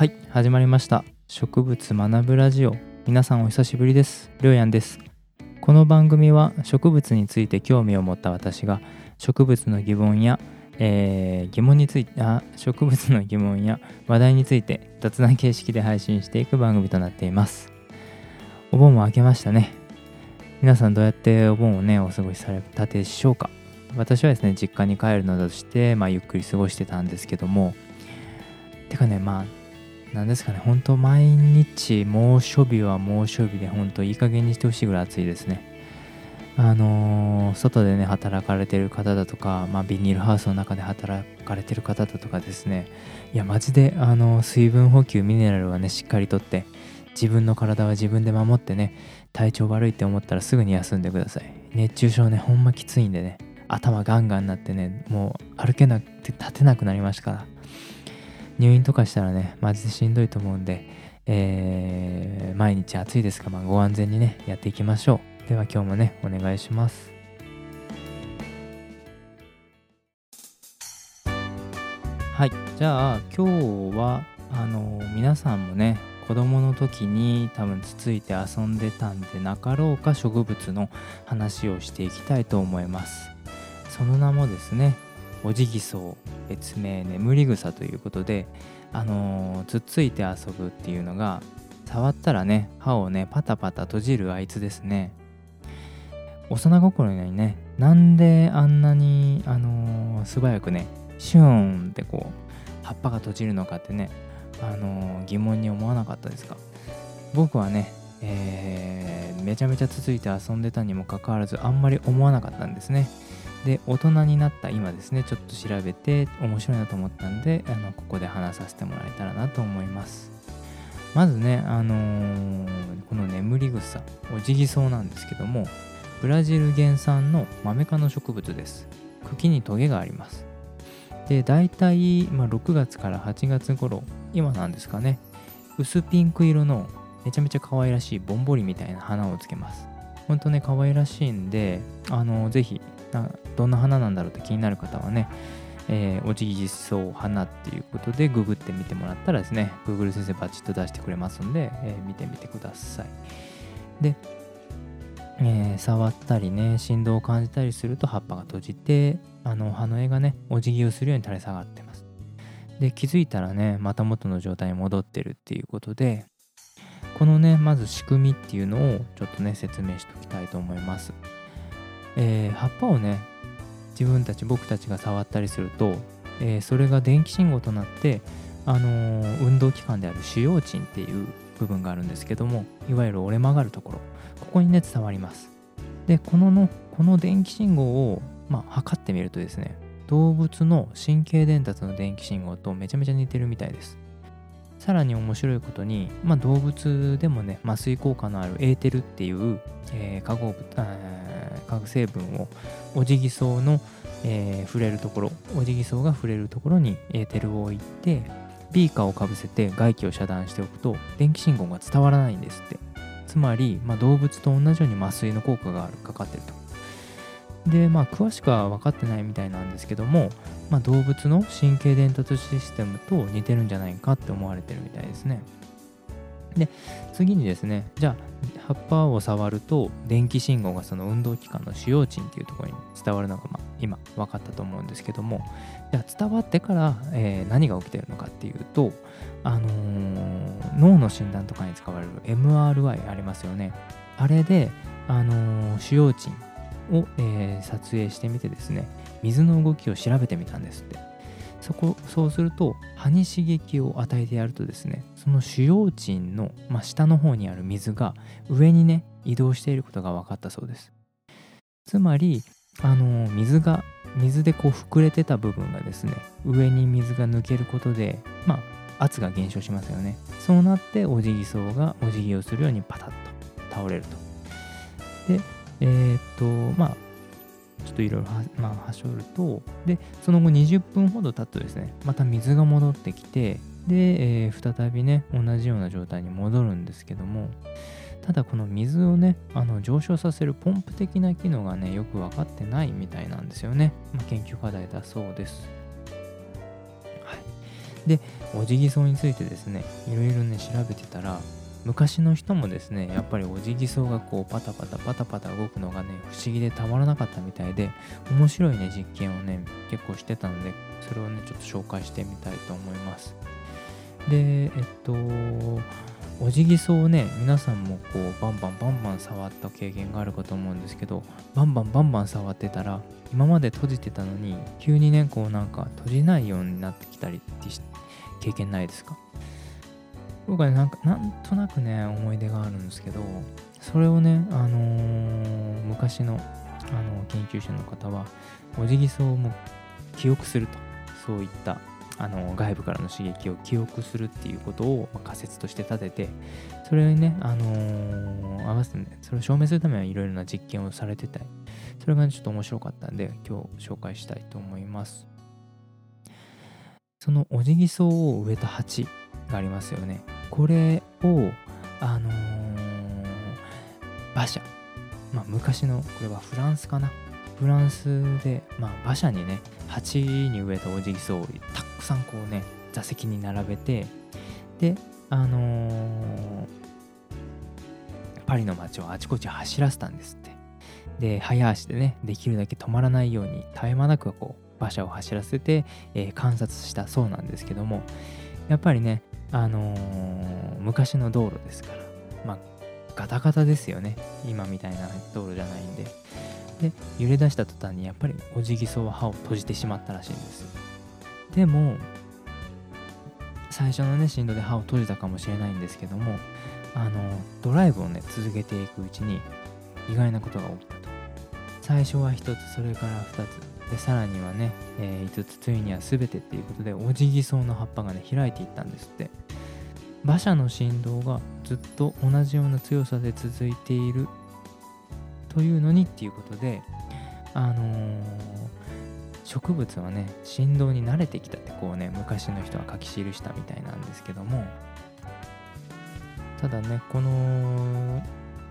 はい始まりました。植物学ぶラジオ。皆さんお久しぶりです。りょうやんです。この番組は植物について興味を持った私が植物の疑問や、えー、疑問についてあ植物の疑問や話題について雑談形式で配信していく番組となっています。お盆も明けましたね。皆さんどうやってお盆をねお過ごしされたでしょうか。私はですね実家に帰るなどして、まあ、ゆっくり過ごしてたんですけども。てかねまあ何ですかね。本当毎日猛暑日は猛暑日で本当いい加減にしてほしいぐらい暑いですね。あのー、外でね働かれてる方だとか、まあ、ビニールハウスの中で働かれてる方だとかですね。いやマジであの水分補給ミネラルはねしっかりとって自分の体は自分で守ってね体調悪いって思ったらすぐに休んでください。熱中症ねほんまきついんでね頭ガンガンになってねもう歩けなくて立てなくなりましたから。入院とかしたらねマジでしんどいと思うんで、えー、毎日暑いですが、まあ、ご安全にねやっていきましょう。では今日もねお願いします。はいじゃあ今日はあの皆さんもね子供の時に多分つついて遊んでたんでなかろうか植物の話をしていきたいと思います。その名もですねオジギソウ別名眠り草ということであのー、つっついて遊ぶっていうのが触ったらね歯をねパタパタ閉じるあいつですね。幼心にねなんであんなにあのー、素早くねシューンってこう葉っぱが閉じるのかってねあの疑問に思わなかったですか。僕はね、えー、めちゃめちゃ続いて遊んでたにもかかわらずあんまり思わなかったんですね。で大人になった今ですねちょっと調べて面白いなと思ったんであのここで話させてもらえたらなと思います。まずねあのー、この眠り草オジギソウなんですけどもブラジル原産のマメ科の植物です。茎にトゲがあります。で大体、まあ、6月から8月頃今なんですかね薄ピンク色のめちゃめちゃ可愛らしいぼんぼりみたいな花をつけます。ほんとね可愛らしいんであのぜひどんな花なんだろうって気になる方はねえー、おじぎ実装花っていうことでググってみてもらったらですね Google 先生バチッと出してくれますんで、えー、見てみてください。で、えー、触ったりね振動を感じたりすると葉っぱが閉じてあの葉の絵がねお辞儀をするように垂れ下がってます。で気づいたらねまた元の状態に戻ってるっていうことでこのねまず仕組みっていうのをちょっとね説明しておきたいと思います、えー、葉っぱをね自分たち僕たちが触ったりすると、えー、それが電気信号となってあのー、運動器官である腫瘍鎮っていう部分があるんですけどもいわゆる折れ曲がるところここにね伝わります。でこののこの電気信号をまあ、測ってみるとですね動物の神経伝達の電気信号とめちゃめちゃ似てるみたいです。さらに面白いことに、まあ、動物でもね麻酔効果のあるエーテルっていう、えー、化合物化学成分をオジギソウの、えー、触れるところオジギソウが触れるところにエーテルを置いてビーカーをかぶせて外気を遮断しておくと電気信号が伝わらないんですって。つまり、まあ、動物と同じように麻酔の効果がかかってると。でまあ詳しくは分かってないみたいなんですけども、まあ、動物の神経伝達システムと似てるんじゃないかって思われてるみたいですね。で次にですねじゃあ葉っぱを触ると電気信号がその運動器官の使用鎮っていうところに伝わるのが、ま、今分かったと思うんですけどもじゃあ伝わってから、え、何が起きてるのかっていうと、あのー、脳の診断とかに使われる MRI ありますよね。あれで、あのー、使用鎮を、え、撮影してみてですね水の動きを調べてみたんですって。そこそうすると葉に刺激を与えてやるとですねその主要鎮の、まあ、下の方にある水が上にね移動していることが分かったそうです。つまりあの、水が水でこう膨れてた部分がですね上に水が抜けることでまあ圧が減少しますよね。そうなってオジギソウがお辞儀をするようにパタッと倒れると。でえー、っと、まあ、ちょっといろいろまあ、はしょると、で、その後20分ほど経つとですね、また水が戻ってきて、で、えー、再びね、同じような状態に戻るんですけども、ただこの水をね、あの上昇させるポンプ的な機能がね、よく分かってないみたいなんですよね。まあ、研究課題だそうです。はい。で、オジギソウについてですねいろいろね調べてたら昔の人もですねやっぱりオジギソウがこうパタパタパタパタ動くのがね不思議でたまらなかったみたいで面白いね実験をね結構してたのでそれをねちょっと紹介してみたいと思います。でえっとオジギソウをね皆さんもこうバンバンバンバン触った経験があるかと思うんですけどバンバンバンバン触ってたら今まで閉じてたのに急にねこうなんか閉じないようになってきたりって経験ないですか？僕はなんかなんとなくね思い出があるんですけどそれをねあのー、昔のあの研究者の方はおじぎそうも記憶すると。そういったあの外部からの刺激を記憶するっていうことを、ま仮説として立ててそれにね、あのー、合わせて、ね、それを証明するためにはいろいろな実験をされてたりそれが、ね、ちょっと面白かったんで今日紹介したいと思います。そのオジギソウを植えた鉢。がありますよね。これをあのー、馬車。まあ昔のこれはフランスかな。フランスで、まあ、馬車にね鉢に植えたオジギソウをたくさんこうね座席に並べてであのー、パリの街をあちこち走らせたんですって。で早足でねできるだけ止まらないように絶え間なくこう馬車を走らせて、えー、観察したそうなんですけどもやっぱりねあのー、昔の道路ですからまあガタガタですよね。今みたいな道路じゃないんで。で揺れ出した途端にやっぱりオジギソウは歯を閉じてしまったらしいんですでも最初のね振動で歯を閉じたかもしれないんですけどもあのドライブをね続けていくうちに意外なことが起きたと。最初は1つそれから2つ。でさらにはね、えー、5つついには全てっていうことでオジギソウの葉っぱがね開いていったんですって。馬車の振動がずっと同じような強さで続いているというのにっていうことであのー、植物はね振動に慣れてきたってこうね昔の人は書き記したみたいなんですけどもただねこの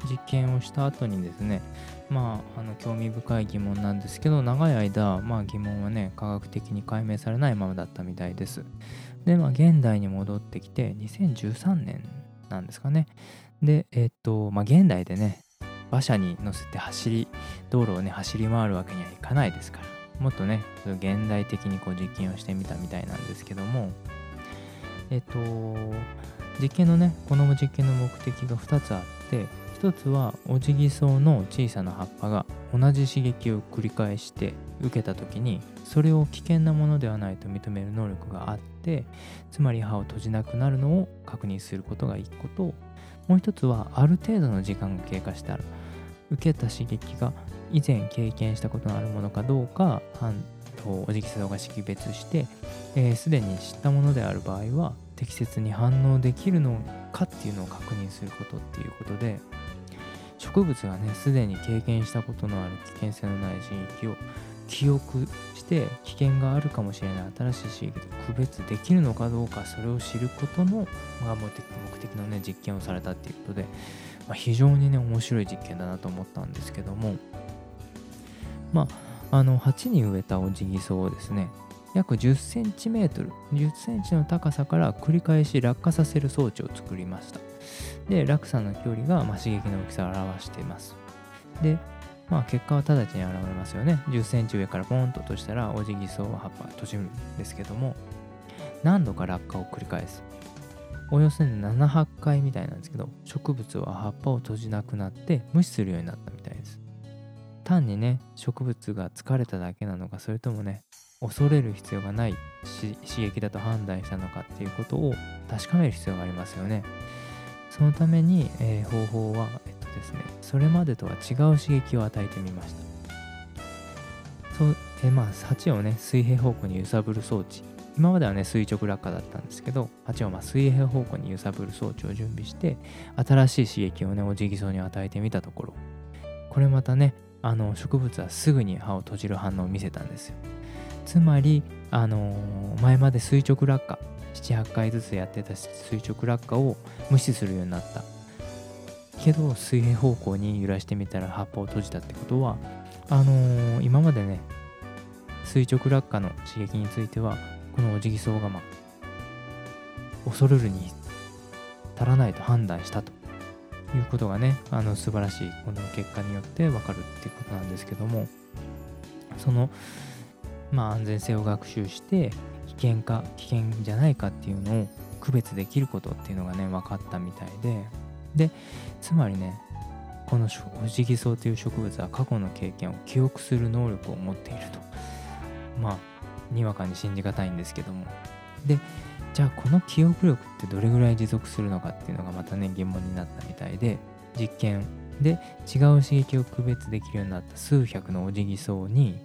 実験をした後にですねまああの興味深い疑問なんですけど長い間まあ疑問はね科学的に解明されないままだったみたいです。でまあ現代に戻ってきて2013年なんですかね。でえっとまあ現代でね馬車に乗せて走り道路をね走り回るわけにはいかないですから。もっとね現代的にこう実験をしてみたみたいなんですけども。えっと実験のねこの実験の目的が2つあって1つはオジギソウの小さな葉っぱが同じ刺激を繰り返して受けた時にそれを危険なものではないと認める能力があってつまり歯を閉じなくなるのを確認することが1個ともう1つはある程度の時間が経過したら受けた刺激が以前経験したことのあるものかどうかおじきそが識別してすで、ー、に知ったものである場合は適切に反応できるのかっていうのを確認することっていうことで植物がねすでに経験したことのある危険性のない刺激を記憶して危険があるかもしれない新しい刺激と区別できるのかどうかそれを知ることの、ま、目的のね実験をされたっていうことでまあ、非常にね面白い実験だなと思ったんですけどもまああの鉢に植えたオジギソウをですね約 10cm、10センチの高さから繰り返し落下させる装置を作りました。で、落差の距離が、ま、刺激の大きさを表しています。で、まあ、結果は直ちに現れますよね。10センチ上からポンと落としたら、オジギソウは葉っぱ閉じるんですけども、何度か落下を繰り返す。およそ78回みたいなんですけど植物は葉っぱを閉じなくなって無視するようになったみたいです単にね植物が疲れただけなのかそれともね恐れる必要がない刺激だと判断したのかっていうことを確かめる必要がありますよねそのために、えー、方法はえっとですねそれまでとは違う刺激を与えてみました。そう、え、まあ鉢をね水平方向に揺さぶる装置。今まではね垂直落下だったんですけど鉢をま水平方向に揺さぶる装置を準備して新しい刺激をねおじぎそうに与えてみたところ。これまたねあの植物はすぐに歯を閉じる反応を見せたんですよ。つまりあの、前まで垂直落下78回ずつやってた垂直落下を無視するようになった。けど水平方向に揺らしてみたら葉っぱを閉じたってことはあのー、今までね垂直落下の刺激についてはこのオジギソウがま恐るるに足らないと判断したと。いうことがねあの素晴らしいこの結果によって分かるっていうことなんですけども。そのまあ安全性を学習して険か危険じゃないかっていうのを区別できることっていうのがね分かったみたいで。でつまりねこのオジギソウという植物は過去の経験を記憶する能力を持っていると。まあにわかに信じがたいんですけども。でじゃあこの記憶力ってどれぐらい持続するのかっていうのがまたね疑問になったみたいで。実験で違う刺激を区別できるようになった数百のオジギソウに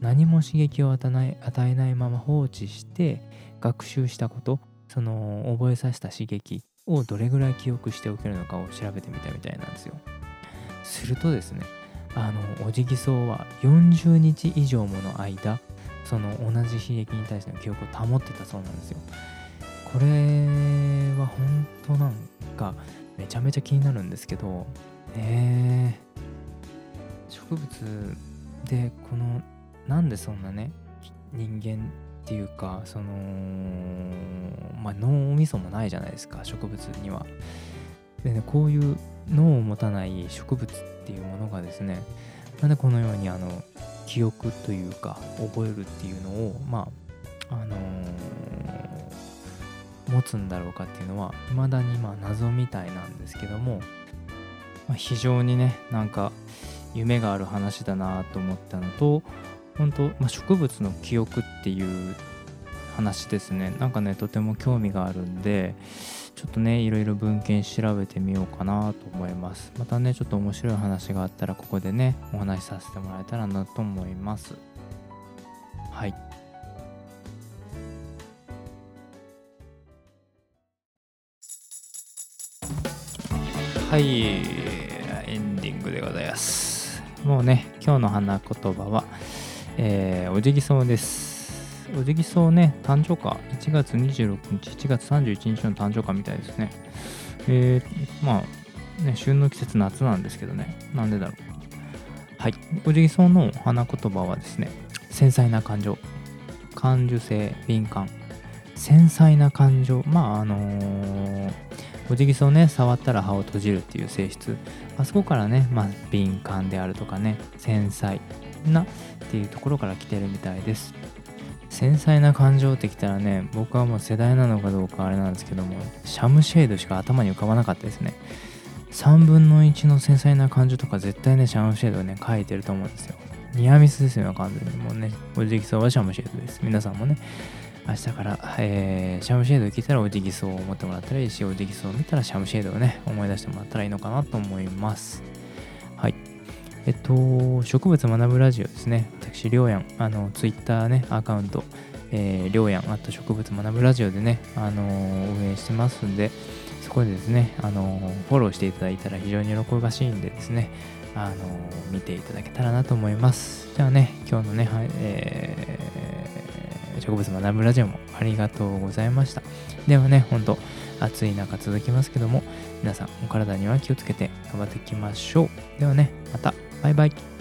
何も刺激を与えないまま放置して学習したことその覚えさせた刺激をどれぐらい記憶しておけるのかを調べてみたみたいなんですよ。するとですねあのオジギソウは40日以上もの間その同じ刺激に対しての記憶を保ってたそうなんですよ。これは本当なんかめちゃめちゃ気になるんですけどえー、植物でこのなんでそんなね人間っていうかそのまあ脳みそもないじゃないですか植物には。でねこういう脳を持たない植物っていうものがですねなんでこのようにあの記憶というか覚えるっていうのをまああのー、持つんだろうかっていうのは未だにまあ謎みたいなんですけども、まあ、非常にねなんか夢がある話だなと思ったのと本当、まあ、植物の記憶っていう話ですね。なんかねとても興味があるんでちょっとねいろいろ文献調べてみようかなと思います。またねちょっと面白い話があったらここでねお話しさせてもらえたらなと思います。はい。はい。エンディングでございます。もうね今日の花言葉はえー、おじぎそうです。おじぎそうね、誕生花、1月26日、1月31日の誕生花みたいですね。えー、まあ、ね、旬の季節夏なんですけどね、なんでだろう。はい、おじぎそうの花言葉はですね、繊細な感情、感受性、敏感、繊細な感情、まあ、あのー、おじぎそうね、触ったら葉を閉じるっていう性質、あそこからね、まあ、敏感であるとかね、繊細。なっていうところから来てるみたいです。繊細な感情ってきたらね僕はもう世代なのかどうかあれなんですけどもシャムシェードしか頭に浮かばなかったですね。3分の1の繊細な感情とか絶対ねシャムシェードね書いてると思うんですよ。ニアミスですよ完全に。もうねおじぎそうはシャムシェードです。皆さんもね明日から、えー、シャムシェード聞いたらおじぎそうを思ってもらったらいいしおじぎそうを見たらシャムシェードをね思い出してもらったらいいのかなと思います。はい。えっと、植物学ぶラジオですね。私、りょうやん、あの、ツイッターね、アカウント、えー、りょうやん、あと植物学ぶラジオでね、あのー、運営してますんで、そこでですね、あのー、フォローしていただいたら非常に喜ばしいんでですね、あのー、見ていただけたらなと思います。じゃあね、今日のね、はい、えー、植物学ぶラジオもありがとうございました。ではね、ほんと、暑い中続きますけども、皆さんお体には気をつけて頑張っていきましょう。ではね、また。バイバイ。